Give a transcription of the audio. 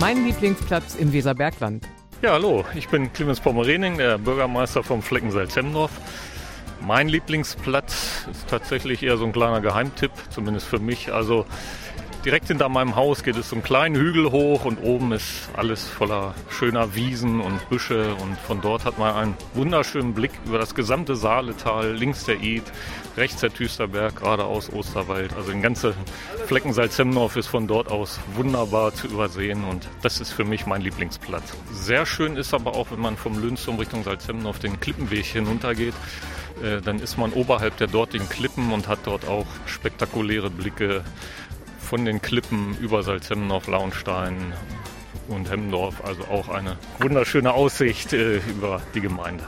Mein Lieblingsplatz im Weserbergland. Ja, hallo, ich bin Clemens Pommerening, der Bürgermeister vom Flecken Salzhemdorf. Mein Lieblingsplatz ist tatsächlich eher so ein kleiner Geheimtipp, zumindest für mich. Also direkt hinter meinem Haus geht es so einen kleinen Hügel hoch und oben ist alles voller schöner Wiesen und Büsche und von dort hat man einen wunderschönen Blick über das gesamte Saaletal, links der Id, rechts der Tüsterberg, geradeaus Osterwald. Also den ganzen Flecken Salzhemdorf ist von dort aus wunderbar zu übersehen und das ist für mich mein Lieblingsplatz. Sehr schön ist aber auch, wenn man vom Lönsturm Richtung Salzhemdorf den Klippenweg hinuntergeht äh, dann ist man oberhalb der dortigen Klippen und hat dort auch spektakuläre Blicke von den Klippen über Salzhemdorf, Launstein und Hemmendorf. Also auch eine wunderschöne Aussicht äh, über die Gemeinde.